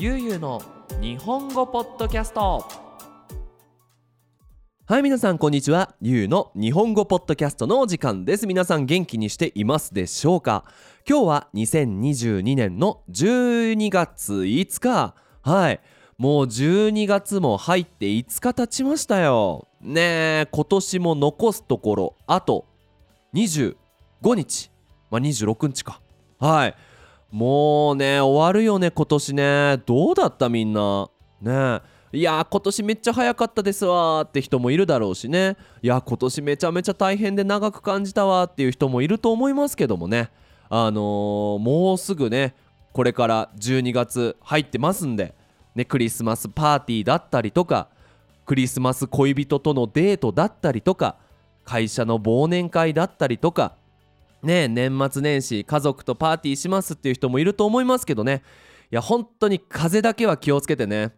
ゆうゆうの日本語ポッドキャスト。はい皆さんこんにちは。ゆうの日本語ポッドキャストのお時間です。皆さん元気にしていますでしょうか？今日は2022年の12月5日。はい。もう12月も入って5日経ちましたよ。ねえ今年も残すところあと25日。まあ26日か。はい。もうね終わるよね今年ね。どうだったみんな？ね。いや今年めっちゃ早かったですわって人もいるだろうしね。いや今年めちゃめちゃ大変で長く感じたわっていう人もいると思いますけどもね。あのー、もうすぐねこれから12月入ってますんでね、クリスマスパーティーだったりとかクリスマス恋人とのデートだったりとか会社の忘年会だったりとかね年末年始家族とパーティーしますっていう人もいると思いますけどね。いや本当に風邪だけは気をつけてね。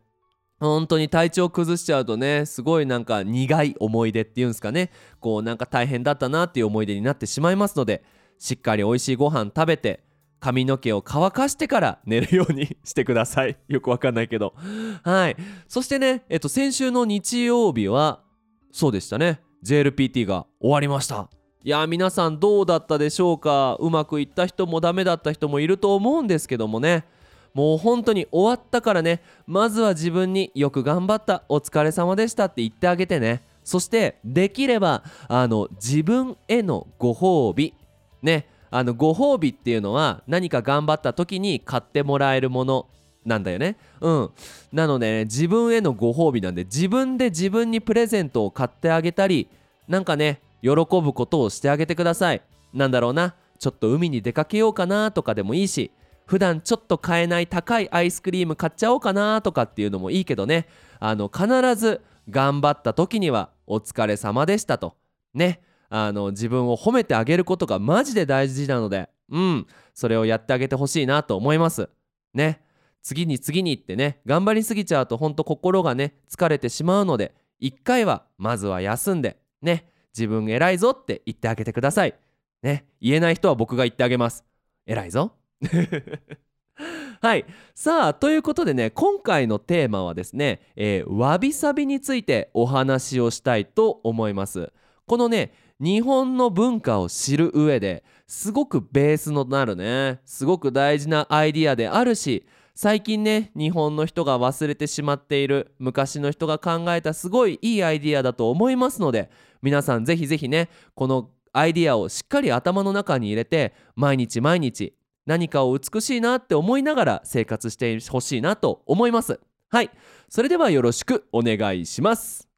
本当に体調崩しちゃうとねすごいなんか苦い思い出っていうんですかね。こうなんか大変だったなっていう思い出になってしまいますのでしっかり美味しいご飯食べて髪の毛を乾かしてから寝るようにしてください。よくわかんないけど。はい。そしてねえっと先週の日曜日はそうでしたね。JLPT が終わりました。いや皆さんどうだったでしょうか？うまくいった人もダメだった人もいると思うんですけどもね。もう本当に終わったからね。まずは自分によく頑張った。お疲れ様でしたって言ってあげてね。そしてできればあの自分へのご褒美。ね。あのご褒美っていうのは何か頑張った時に買ってもらえるもの。なんだよね。うん。なので、ね、自分へのご褒美なんで自分で自分にプレゼントを買ってあげたりなんかね喜ぶことをしてあげてください。なんだろうな。ちょっと海に出かけようかなとかでもいいし普段ちょっと買えない高いアイスクリーム買っちゃおうかなとかっていうのもいいけどね。あの必ず頑張った時にはお疲れ様でしたと。ね。あの自分を褒めてあげることがマジで大事なので。うん。それをやってあげてほしいなと思います。ね。次に次にってね。頑張りすぎちゃうとほんと心がね疲れてしまうので一回はまずは休んで。ね。自分偉いぞって言ってあげてください。ね。言えない人は僕が言ってあげます。偉いぞ。はい。さあということでね今回のテーマはですね、えー、わびさびについてお話をしたいと思います。このね日本の文化を知る上ですごくベースのなるねすごく大事なアイディアであるし最近ね日本の人が忘れてしまっている昔の人が考えたすごいいいアイディアだと思いますので皆さんぜひぜひねこのアイディアをしっかり頭の中に入れて毎日毎日何かを美しいなって思いながら生活してほしいなと思います。はい。それではよろしくお願いします。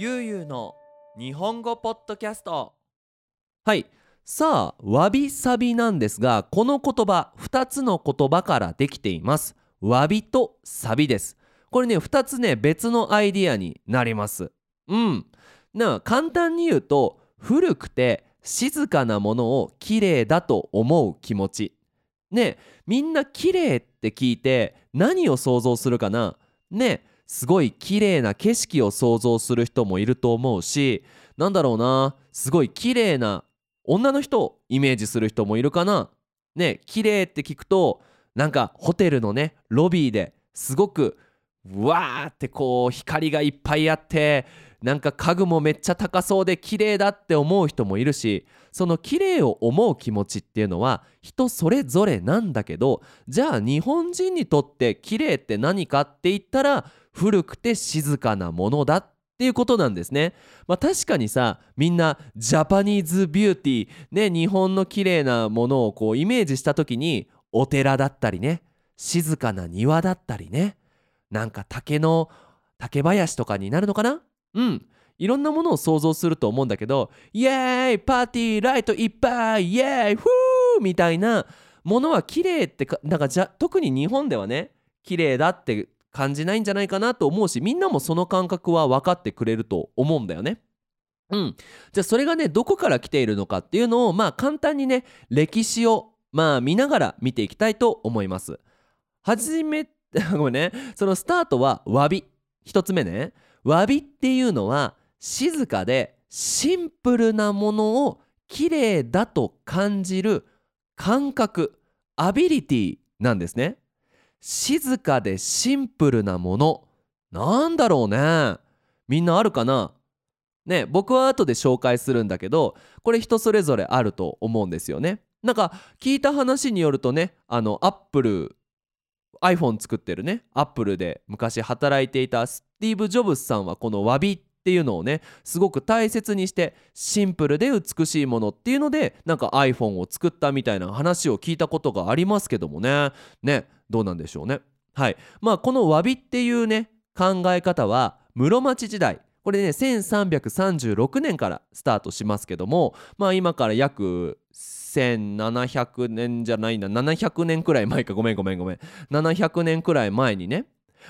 ゆうゆうの日本語ポッドキャスト。はい。さあわびさびなんですがこの言葉2つの言葉からできています。わびとサビです。これね2つね別のアイディアになります。うん。な簡単に言うと古くて静かなものを綺麗だと思う気持ち。ねみんな綺麗って聞いて何を想像するかな？ねすごい綺麗な景色を想像する人もいると思うしなんだろうなすごい綺麗な女の人をイメージする人もいるかな。ね綺麗って聞くとなんかホテルのねロビーですごくわーってこう光がいっぱいあってなんか家具もめっちゃ高そうで綺麗だって思う人もいるしその綺麗を思う気持ちっていうのは人それぞれなんだけどじゃあ日本人にとって綺麗って何かって言ったら古くて静かなものだっていうことなんですね。まあ、確かにさみんなジャパニーズビューティーね日本の綺麗なものをこうイメージした時にお寺だったりね静かな庭だったりねなんか竹の竹林とかになるのかな？うん。いろんなものを想像すると思うんだけどイエーイパーティーライトいっぱいイエーイフーみたいなものは綺麗ってかなんかじゃ特に日本ではね綺麗だって感じないんじゃないかなと思うしみんなもその感覚は分かってくれると思うんだよね。うん、じゃあそれがねどこから来ているのかっていうのをまあ簡単にね歴史をまあ見ながら見ていきたいと思います。はじめ ごめんね。そのスタートは詫び。一つ目ね。詫びっていうのは静かでシンプルなものを綺麗だと感じる感覚アビリティなんですね。静かでシンプルなもの。なんだろうね。みんなあるかな？ね僕は後で紹介するんだけどこれ人それぞれあると思うんですよね。なんか聞いた話によるとねあのアップル iPhone 作ってるねアップルで昔働いていたスティーブ・ジョブズさんはこのわびっていうのをねすごく大切にしてシンプルで美しいものっていうのでなんか iPhone を作ったみたいな話を聞いたことがありますけどもね。ねどうなんでしょうね。はい。まあこのわびっていうね考え方は室町時代これね1336年からスタートしますけどもまあ今から約1700年じゃないな。700年くらい前か。ごめんごめんごめん。700年くらい前にね。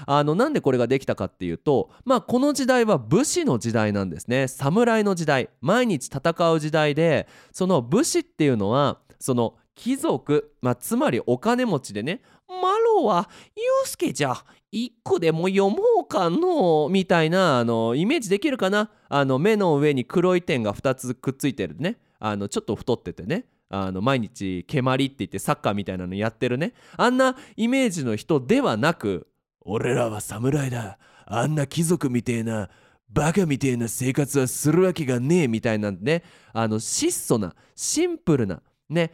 あのなんでこれができたかっていうとまあこの時代は武士の時代なんですね。侍の時代。毎日戦う時代でその武士っていうのはその貴族、まあ、つまりお金持ちでねマロはユうスケじゃ一個でも読もうかのみたいなあのイメージできるかな。あの目の上に黒い点が2つくっついてるね。あのちょっと太っててね。あの毎日蹴鞠って言ってサッカーみたいなのやってるね。あんなイメージの人ではなく俺らは侍だ。あんな貴族みてえなバカみてえな生活はするわけがねえみたいなんね。あの質素なシンプルなね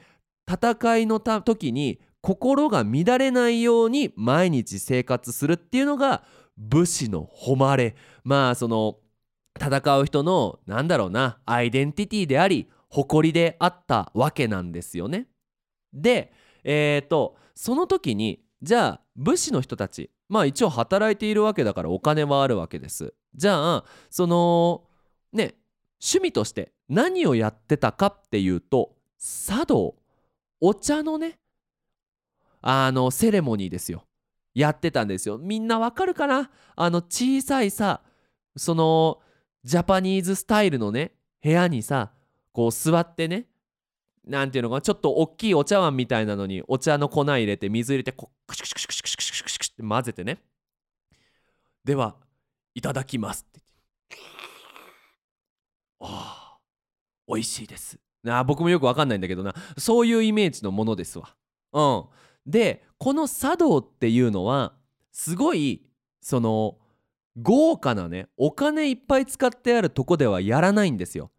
戦いのた時に心が乱れないように毎日生活するっていうのが武士の誉れ。まあその戦う人のなんだろうなアイデンティティであり誇りであったわけなんですよね。でえっ、ー、とその時にじゃあ武士の人たちまあ一応働いているわけだからお金はあるわけです。じゃあそのね趣味として何をやってたかっていうと茶道お茶のねあのセレモニーですよやってたんですよみんなわかるかな？あの小さいさそのジャパニーズスタイルのね部屋にさこう座ってねなんていうのかなちょっと大きいお茶碗みたいなのにお茶の粉入れて水入れてこうクシュクシュクシュクシュクシュクシュクシュって混ぜてねではいただきますってってああ美味しいですな僕もよくわかんないんだけどなそういうイメージのものですわうんでこの茶道っていうのはすごいその豪華なねお金いっぱい使ってあるとこではやらないんですよ。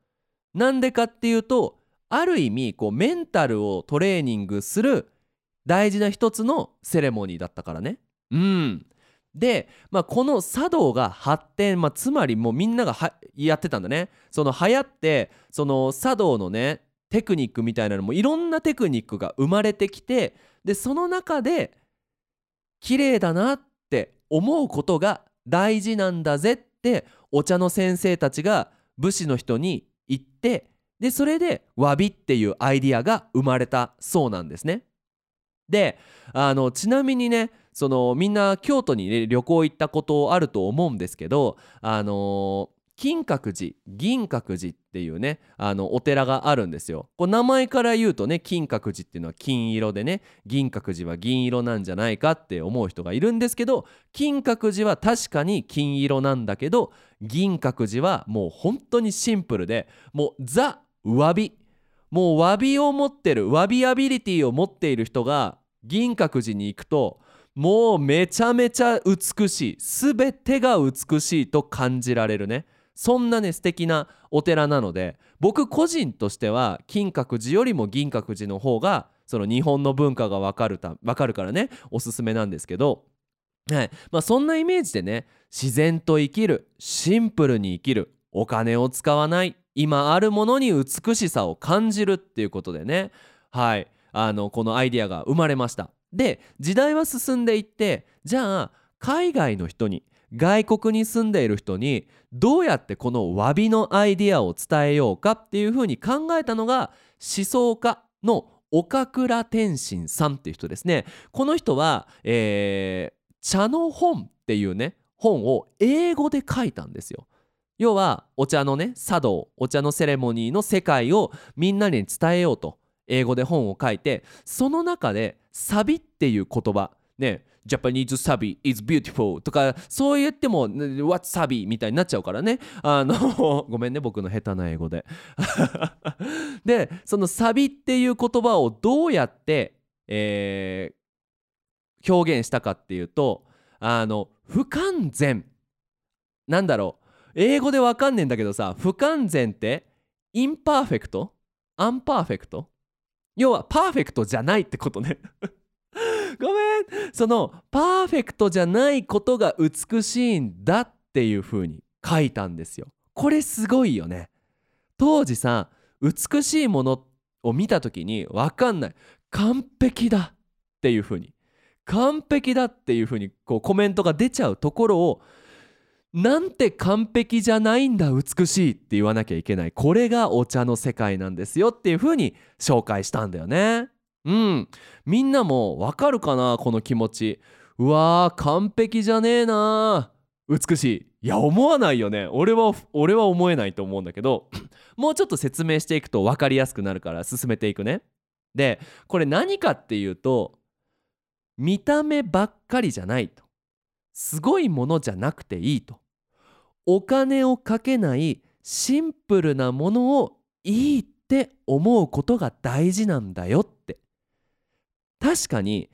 なんでかっていうとある意味こうメンタルをトレーニングする大事な一つのセレモニーだったからね。うん、で、まあ、この茶道が発展、まあ、つまりもうみんながやってたんだね。その流行ってその茶道のねテクニックみたいなのもいろんなテクニックが生まれてきてでその中で綺麗だなって思うことが大事なんだぜってお茶の先生たちが武士の人に言ってでそれでわびっていうアイディアが生まれたそうなんですね。であのちなみにねそのみんな京都に、ね、旅行行ったことあると思うんですけどあの金閣寺銀閣寺っていうねあのお寺があるんですよ。こう名前から言うとね金閣寺っていうのは金色でね銀閣寺は銀色なんじゃないかって思う人がいるんですけど金閣寺は確かに金色なんだけど銀閣寺はもう本当にシンプルでもうザ・わびもうわびを持ってるわびアビリティを持っている人が銀閣寺に行くともうめちゃめちゃ美しい全てが美しいと感じられるね。そんなね素敵なお寺なので僕個人としては金閣寺よりも銀閣寺の方がその日本の文化が分かるた分かるからねおすすめなんですけど、はい。まあ、そんなイメージでね自然と生きるシンプルに生きるお金を使わない今あるものに美しさを感じるっていうことでねはい。あのこのアイディアが生まれました。で時代は進んでいってじゃあ海外の人に外国に住んでいる人にどうやってこの詫びのアイディアを伝えようかっていうふうに考えたのが思想家の岡倉天心さんっていう人ですね。この人は、えー、茶の本っていうね本を英語で書いたんですよ。要はお茶のね茶道お茶のセレモニーの世界をみんなに伝えようと英語で本を書いてその中で「サビ」っていう言葉ね Japanese サビ is beautiful とかそう言っても What サビみたいになっちゃうからね。あの ごめんね僕の下手な英語で。でそのサビっていう言葉をどうやって、えー、表現したかっていうとあの不完全。なんだろう。英語でわかんねえんだけどさ不完全って imperfect unperfect 要はパーフェクトじゃないってことね。ごめん。そのパーフェクトじゃないことが美しいんだっていう風に書いたんですよ。これすごいよね。当時さ美しいものを見た時に分かんない。完璧だっていう風に。完璧だっていう風にこうコメントが出ちゃうところをなんて完璧じゃないんだ美しいって言わなきゃいけない。これがお茶の世界なんですよっていう風に紹介したんだよね。うん。みんなもわかるかなこの気持ち。うわー完璧じゃねえな。美しい。いや思わないよね。俺は俺は思えないと思うんだけど。もうちょっと説明していくと分かりやすくなるから進めていくね。でこれ何かっていうと見た目ばっかりじゃないと。すごいものじゃなくていいと。お金をかけないシンプルなものをいいって思うことが大事なんだよって。確かに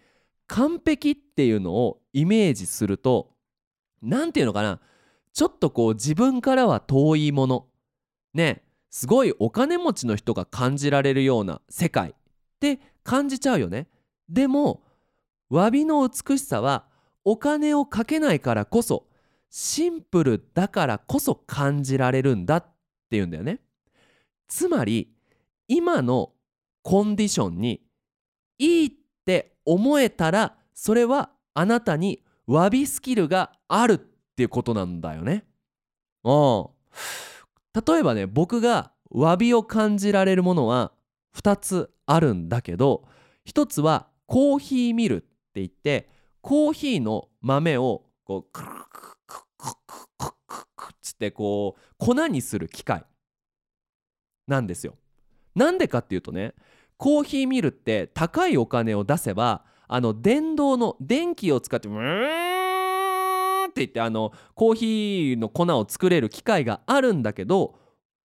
完璧っていうのをイメージすると何て言うのかなちょっとこう自分からは遠いもの。ねすごいお金持ちの人が感じられるような世界って感じちゃうよね。でも詫びの美しさはお金をかけないからこそシンプルだからこそ感じられるんだっていうんだよね。つまり今のコンディションにいい思えたらそれはあなたに詫びスキルがあるっていうことなんだよねうん例えばね僕が詫びを感じられるものは2つあるんだけど1つはコーヒーミルって言ってコーヒーの豆をこうクルククククククつってこう粉にする機械なんですよ。なんでかっていうとねコーヒーミルって高いお金を出せばあの電動の電気を使ってブーって言ってあのコーヒーの粉を作れる機械があるんだけど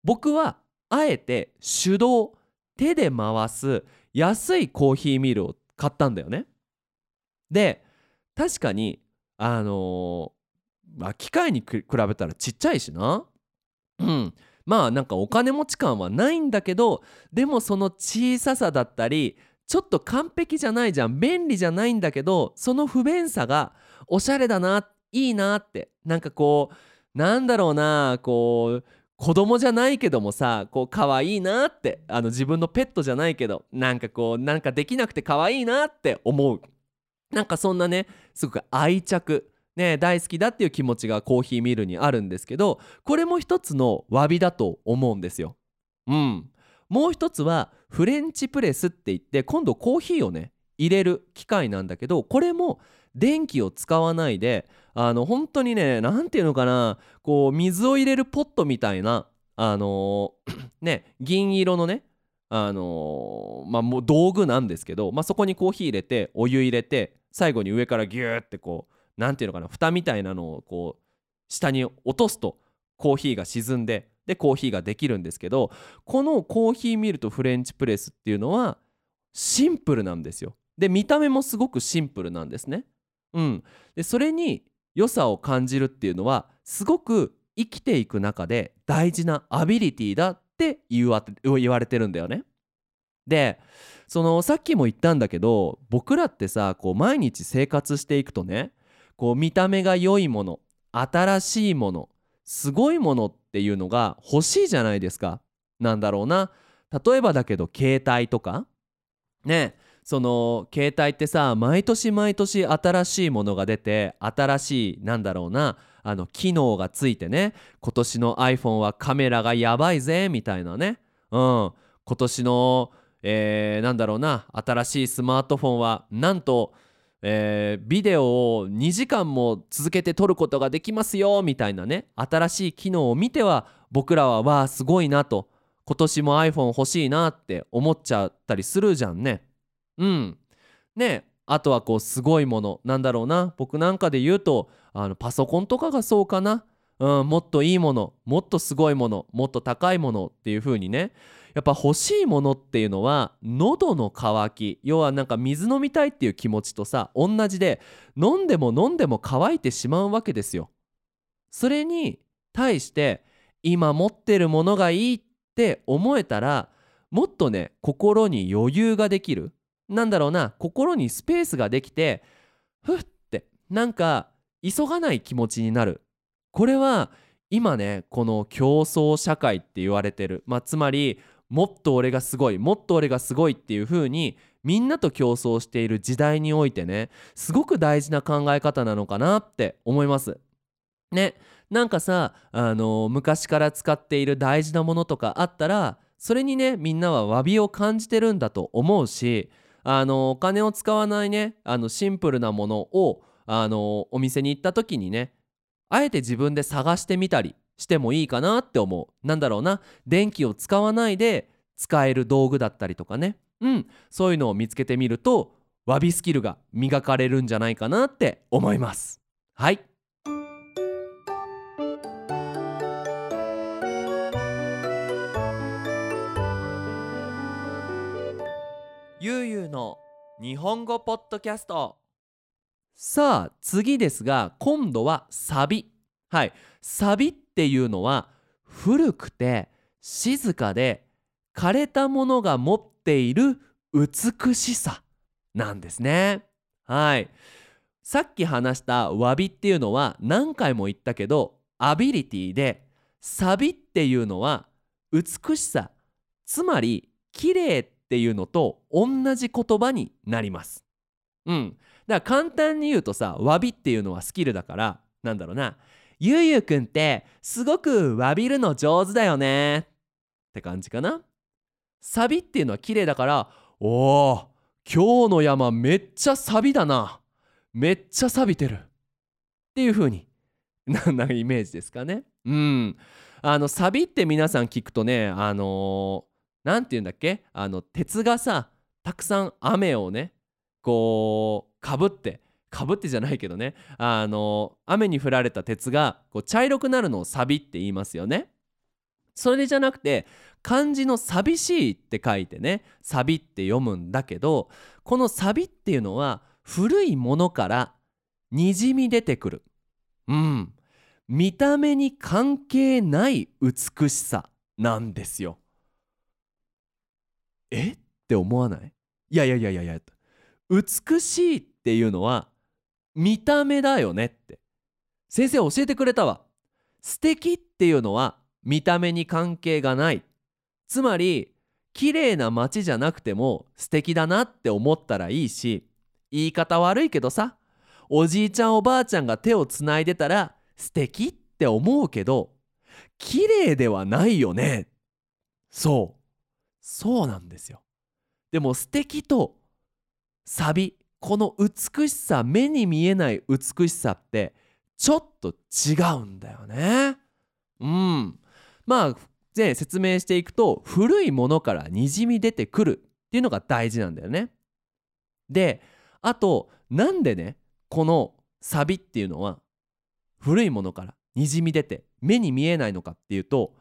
僕はあえて手動手で回す安いコーヒーミルを買ったんだよね。で確かにあのまあ、機械に比べたらちっちゃいしな。うん。まあなんかお金持ち感はないんだけどでもその小ささだったりちょっと完璧じゃないじゃん便利じゃないんだけどその不便さがおしゃれだないいなってなんかこうなんだろうなこう子供じゃないけどもさこう可愛いなってあの自分のペットじゃないけどなんかこうなんかできなくて可愛いなって思う。なんかそんなねすごく愛着。ね、大好きだっていう気持ちがコーヒーミルにあるんですけどこれも一つの詫びだと思うんですよ。うん、もう一つはフレンチプレスって言って今度コーヒーをね入れる機械なんだけどこれも電気を使わないであの本当にね何て言うのかなこう水を入れるポットみたいなあのー、ね銀色のねあのー、まあもう道具なんですけど、まあ、そこにコーヒー入れてお湯入れて最後に上からギューってこう何ていうのかな蓋みたいなのをこう下に落とすとコーヒーが沈んででコーヒーができるんですけどこのコーヒーミルとフレンチプレスっていうのはシンプルなんですよ。で見た目もすごくシンプルなんですね。うん、でそれに良さを感じるっていうのはすごく生きていく中で大事なアビリティだって言わ言われてるんだよね。でそのさっきも言ったんだけど僕らってさこう毎日生活していくとねこう見た目が良いもの新しいものすごいものっていうのが欲しいじゃないですか。なんだろうな。例えばだけど携帯とか。ね。その携帯ってさ毎年毎年新しいものが出て新しいなんだろうな。あの機能がついてね。今年の iPhone はカメラがやばいぜみたいなね。うん。今年の、えー、なんだろうな。新しいスマートフォンはなんとえー、ビデオを2時間も続けて撮ることができますよみたいなね。新しい機能を見ては僕らはわあすごいなと。今年も iPhone 欲しいなって思っちゃったりするじゃんね。うん。ね。あとはこうすごいもの。なんだろうな。僕なんかで言うとあのパソコンとかがそうかな、うん、もっといいものもっとすごいものもっと高いものっていう風にね。やっぱ欲しいものっていうのは喉の渇き要はなんか水飲みたいっていう気持ちとさ同じで飲んでも飲んでも乾いてしまうわけですよ。それに対して今持ってるものがいいって思えたらもっとね心に余裕ができる。なんだろうな心にスペースができてふってなんか急がない気持ちになる。これは今ねこの競争社会って言われてる、まあ、つまりもっと俺がすごいもっと俺がすごいっていう風にみんなと競争している時代においてねすごく大事な考え方なのかなって思います。ねなんかさあの昔から使っている大事なものとかあったらそれにねみんなは詫びを感じてるんだと思うしあのお金を使わないねあのシンプルなものをあのお店に行った時にねあえて自分で探してみたりしてもいいかなって思う。なんだろうな。電気を使わないで使える道具だったりとかね。うん。そういうのを見つけてみると詫びスキルが磨かれるんじゃないかなって思います。はい。ゆうゆうの日本語ポッドキャスト。さあ次ですが今度はサビ。はい。サビっていうのは古くて静かで枯れたものが持っている美しさなんですね。はい。さっき話した詫びっていうのは何回も言ったけどアビリティでサビっていうのは美しさつまり綺麗っていうのと同じ言葉になります。うん。だから簡単に言うとさ詫びっていうのはスキルだからなんだろうな。ゆうゆうくんってすごく詫びるの上手だよね。って感じかな。サビっていうのは綺麗だからおお今日の山めっちゃサビだな。めっちゃ錆びてる。っていう風になんなイメージですかね。うん。あのサビって皆さん聞くとねあの何、ー、て言うんだっけ？あの鉄がさたくさん雨をねこうかぶってかぶってじゃないけどね。あの雨に降られた鉄がこう茶色くなるのをサビって言いますよね。それじゃなくて漢字の寂しいって書いてねサビって読むんだけどこのサビっていうのは古いものからにじみ出てくる。うん。見た目に関係ない美しさなんですよ。え？って思わない？いやいやいやいやいや。美しいっていうのは見た目だよねって。先生教えてくれたわ。素敵っていうのは見た目に関係がない。つまり綺麗な街じゃなくても素敵だなって思ったらいいし言い方悪いけどさおじいちゃんおばあちゃんが手をつないでたら素敵って思うけど綺麗ではないよね。そう。そうなんですよ。でも素敵とサビこの美しさ目に見えない美しさってちょっと違うんだよね。うんまあで説明していくと古いものからにじみ出てくるっていうのが大事なんだよね。であとなんでねこのサビっていうのは古いものからにじみ出て目に見えないのかっていうと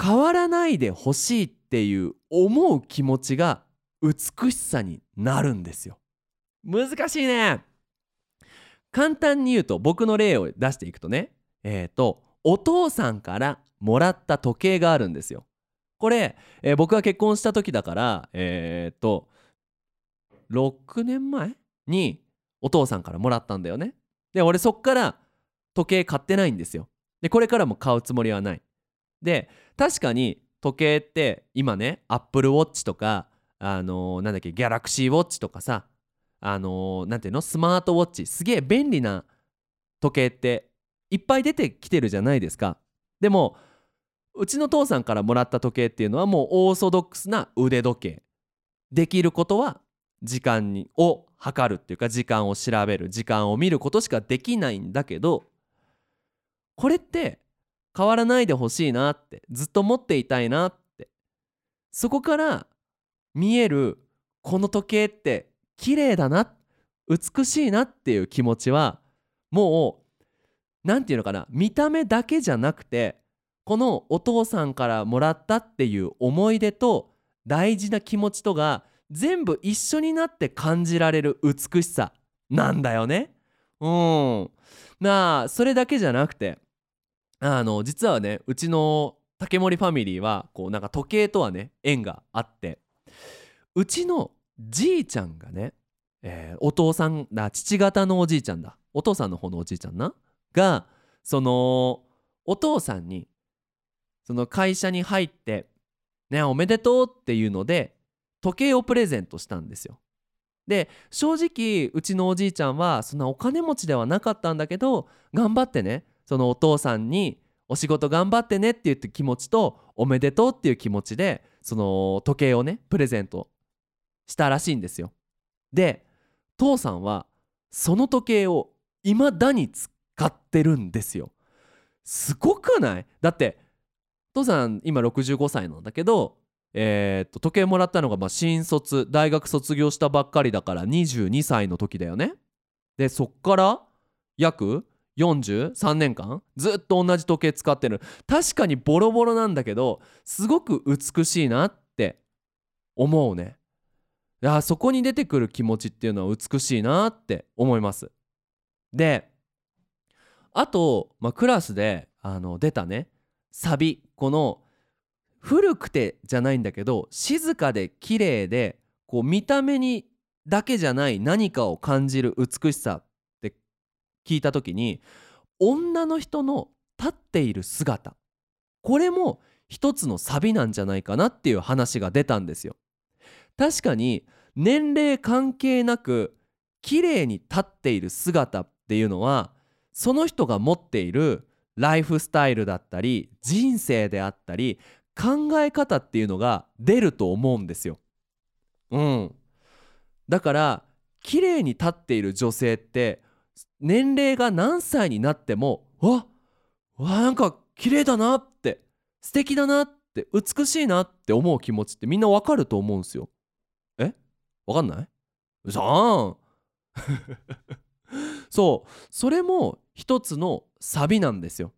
変わらないでほしいっていう思う気持ちが美しさになるんですよ。難しいね。簡単に言うと僕の例を出していくとねえっ、ー、とお父さんからもらった時計があるんですよ。これ、えー、僕が結婚した時だからえっ、ー、と6年前にお父さんからもらったんだよね。で俺そっから時計買ってないんですよ。でこれからも買うつもりはない。で確かに時計って今ねアップルウォッチとかあのー、なんだっけギャラクシーウォッチとかさあのー、なんていうのスマートウォッチすげえ便利な時計っていっぱい出てきてるじゃないですか。でもうちの父さんからもらった時計っていうのはもうオーソドックスな腕時計。できることは時間にを測るっていうか時間を調べる。時間を見ることしかできないんだけどこれって変わらないでほしいなってずっと持っていたいなって。そこから見えるこの時計って綺麗だな美しいなっていう気持ちはもう何て言うのかな見た目だけじゃなくてこのお父さんからもらったっていう思い出と大事な気持ちとが全部一緒になって感じられる美しさなんだよね。うんまあそれだけじゃなくてあの実はねうちの竹森ファミリーはこうなんか時計とはね縁があってうちのじいちゃんがね、えー、お父さんだ父方のおじいちゃんだお父さんの方のおじいちゃんながそのお父さんにその会社に入って「ねおめでとう」っていうので時計をプレゼントしたんですよ。で正直うちのおじいちゃんはそんなお金持ちではなかったんだけど頑張ってねそのお父さんにお仕事頑張ってねって言って気持ちとおめでとうっていう気持ちでその時計をねプレゼントしたらしいんですよ。で父さんはその時計を未だに使ってるんですよ。すごくない？だって父さん今65歳なんだけどえー、時計もらったのが新卒大学卒業したばっかりだから22歳の時だよね。でそっから約43年間ずっと同じ時計使ってる。確かにボロボロなんだけどすごく美しいなって思うね。いやそこに出てくる気持ちっていうのは美しいなって思います。であと、まあ、クラスであの出たねサビ。この古くてじゃないんだけど静かで綺麗でこう見た目にだけじゃない何かを感じる美しさ聞いた時に女の人の立っている姿これも一つのサビなんじゃないかなっていう話が出たんですよ。確かに年齢関係なく綺麗に立っている姿っていうのはその人が持っているライフスタイルだったり人生であったり考え方っていうのが出ると思うんですよ。うん。だから綺麗に立っている女性って年齢が何歳になってもわわなんか綺麗だなって素敵だなって美しいなって思う気持ちってみんなわかると思うんですよ。え？わかんない？うそーん。そう。それも一つのサビなんですよ。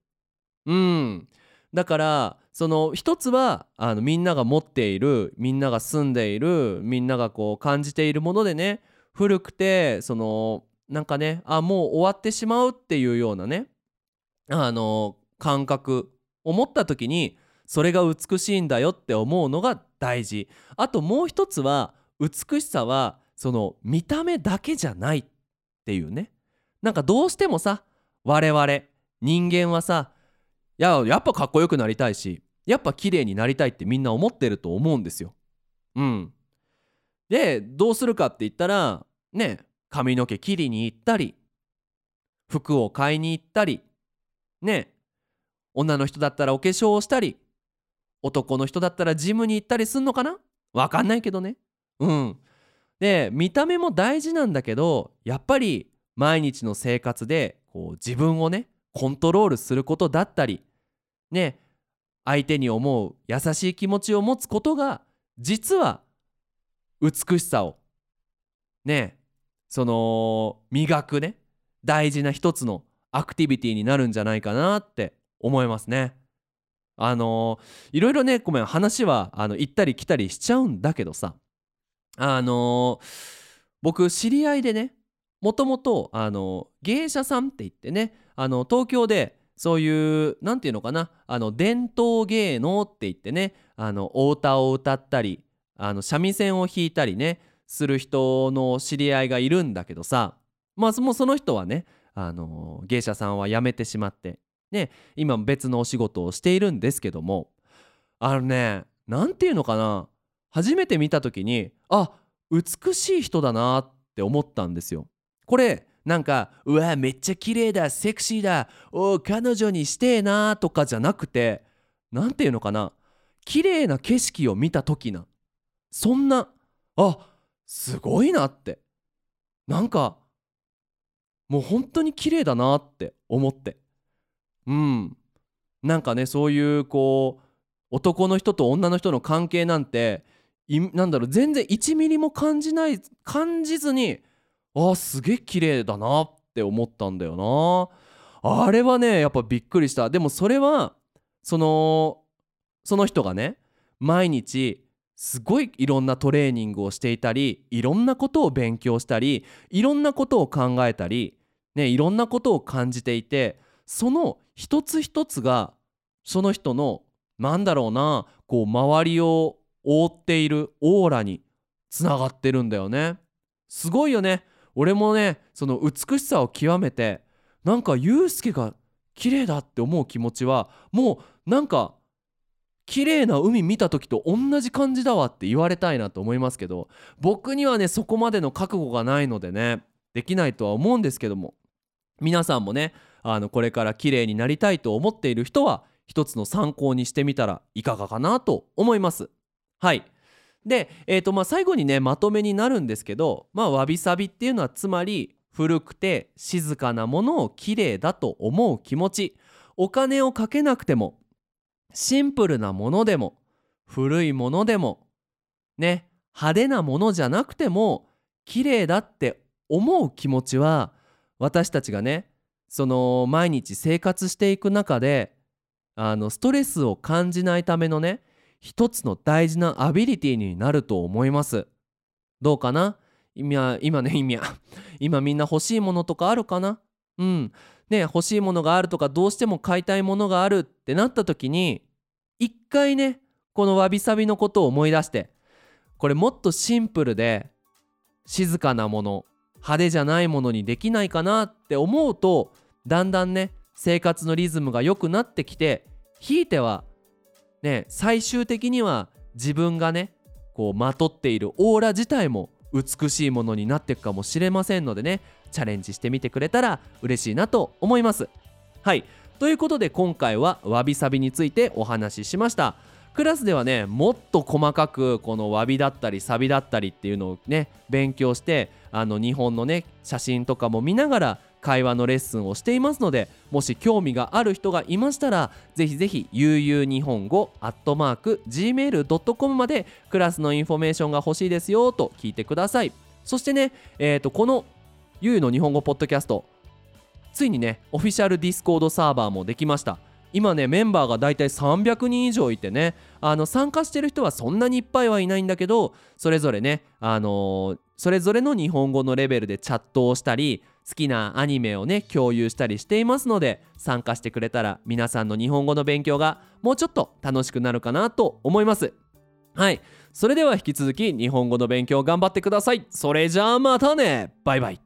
うん。だからその一つはあのみんなが持っているみんなが住んでいるみんながこう感じているものでね古くてそのなんかねあもう終わってしまうっていうようなねあの感覚を持った時にそれが美しいんだよって思うのが大事あともう一つは美しさはその見た目だけじゃないっていうねなんかどうしてもさ我々人間はさややっぱかっこよくなりたいしやっぱ綺麗になりたいってみんな思ってると思うんですよ。うん。でどうするかって言ったらね髪の毛切りに行ったり服を買いに行ったりね女の人だったらお化粧をしたり男の人だったらジムに行ったりすんのかな？わかんないけどね。うん。で見た目も大事なんだけどやっぱり毎日の生活でこう自分をねコントロールすることだったりね相手に思う優しい気持ちを持つことが実は美しさをねその磨くね大事な一つのアクティビティになるんじゃないかなって思いますね。あのいろいろねごめん話はあの行ったり来たりしちゃうんだけどさあの僕知り合いでねもともとあの芸者さんって言ってねあの東京でそういう何て言うのかなあの伝統芸能って言ってねあのお歌を歌ったりあの三味線を弾いたりねする人の知り合いがいるんだけどさまあもうその人はねあの芸者さんは辞めてしまってね今別のお仕事をしているんですけどもあのね何て言うのかな初めて見た時にあ美しい人だなって思ったんですよ。これなんかうわめっちゃ綺麗だセクシーだお彼女にしてえなとかじゃなくて何て言うのかな綺麗な景色を見た時なそんなあすごいなって。なんかもう本当に綺麗だなって思って。うん。なんかねそういうこう男の人と女の人の関係なんてなんだろう全然1ミリも感じない感じずにあすげえ綺麗だなって思ったんだよな。あれはねやっぱびっくりした。でもそれはそのその人がね毎日すごいいろんなトレーニングをしていたりいろんなことを勉強したりいろんなことを考えたり、ね、いろんなことを感じていてその一つ一つがその人のなんだろうなこう周りを覆っているオーラにつながってるんだよね。すごいよね。俺もねその美しさを極めてなんかユうスケが綺麗だって思う気持ちはもうなんか綺麗な海見た時と同じ感じだわって言われたいなと思いますけど僕にはねそこまでの覚悟がないのでねできないとは思うんですけども皆さんもねあのこれから綺麗になりたいと思っている人は一つの参考にしてみたらいかがかなと思います。はい。で、えーとまあ、最後にねまとめになるんですけど、まあ、わびさびっていうのはつまり古くて静かなものを綺麗だと思う気持ち。お金をかけなくてもシンプルなものでも古いものでもね派手なものじゃなくても綺麗だって思う気持ちは私たちがねその毎日生活していく中であのストレスを感じないためのね一つの大事なアビリティになると思います。どうかな？今今ね今今みんな欲しいものとかあるかな？うん。ね欲しいものがあるとかどうしても買いたいものがあるってなった時に一回ねこのわびさびのことを思い出してこれもっとシンプルで静かなもの派手じゃないものにできないかなって思うとだんだんね生活のリズムが良くなってきてひいてはね最終的には自分がねこうまとっているオーラ自体も美しいものになっていくかもしれませんのでねチャレンジしてみてくれたら嬉しいなと思います。はい。ということで今回はわびさびについてお話ししました。クラスではねもっと細かくこのわびだったりサビだったりっていうのをね勉強してあの日本のね写真とかも見ながら会話のレッスンをしていますのでもし興味がある人がいましたらぜひぜひ悠々日本語アットマーク gmail.com までクラスのインフォメーションが欲しいですよと聞いてください。そしてね、えー、とこのゆうの日本語ポッドキャストついにねオフィシャルディスコードサーバーもできました。今ねメンバーがだいたい300人以上いてねあの参加してる人はそんなにいっぱいはいないんだけどそれぞれねあのー、それぞれの日本語のレベルでチャットをしたり好きなアニメをね共有したりしていますので参加してくれたら皆さんの日本語の勉強がもうちょっと楽しくなるかなと思います。はい。それでは引き続き日本語の勉強頑張ってください。それじゃあまたね。バイバイ。